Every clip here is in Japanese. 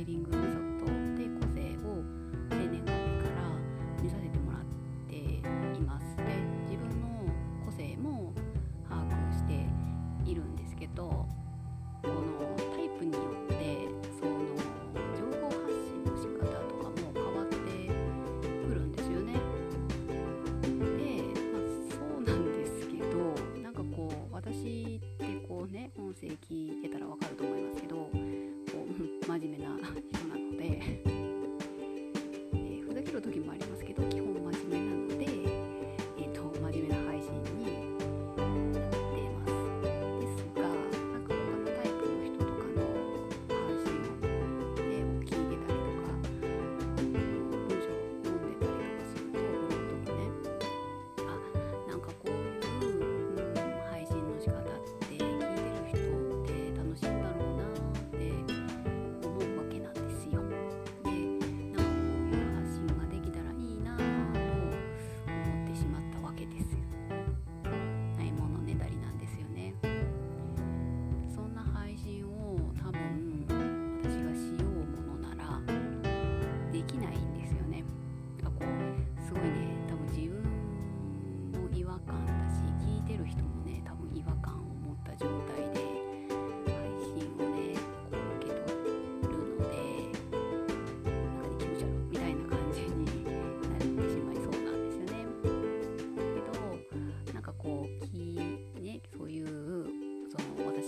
writing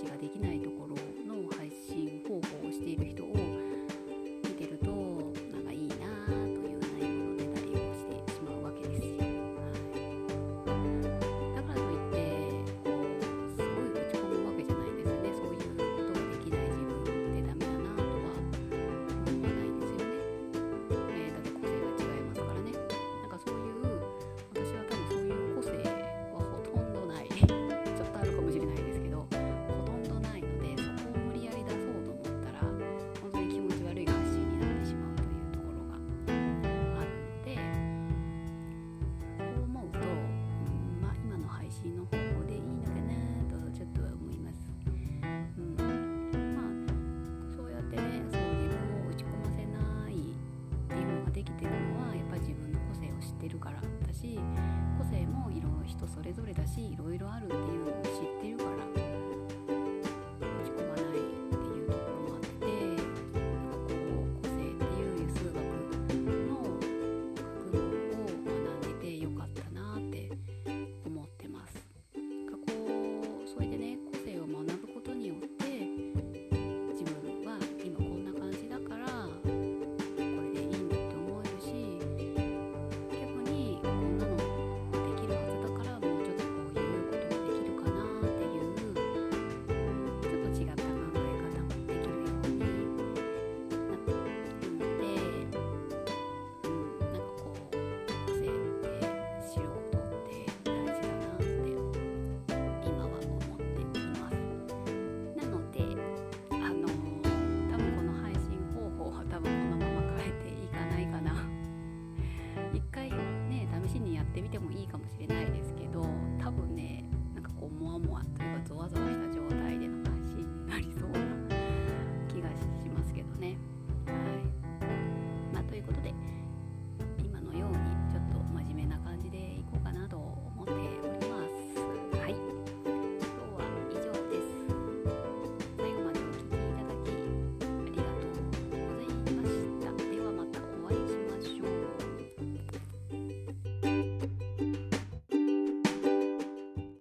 ができないところをし個性も色人それぞれだしいろいろあるっていうのを知ってるから。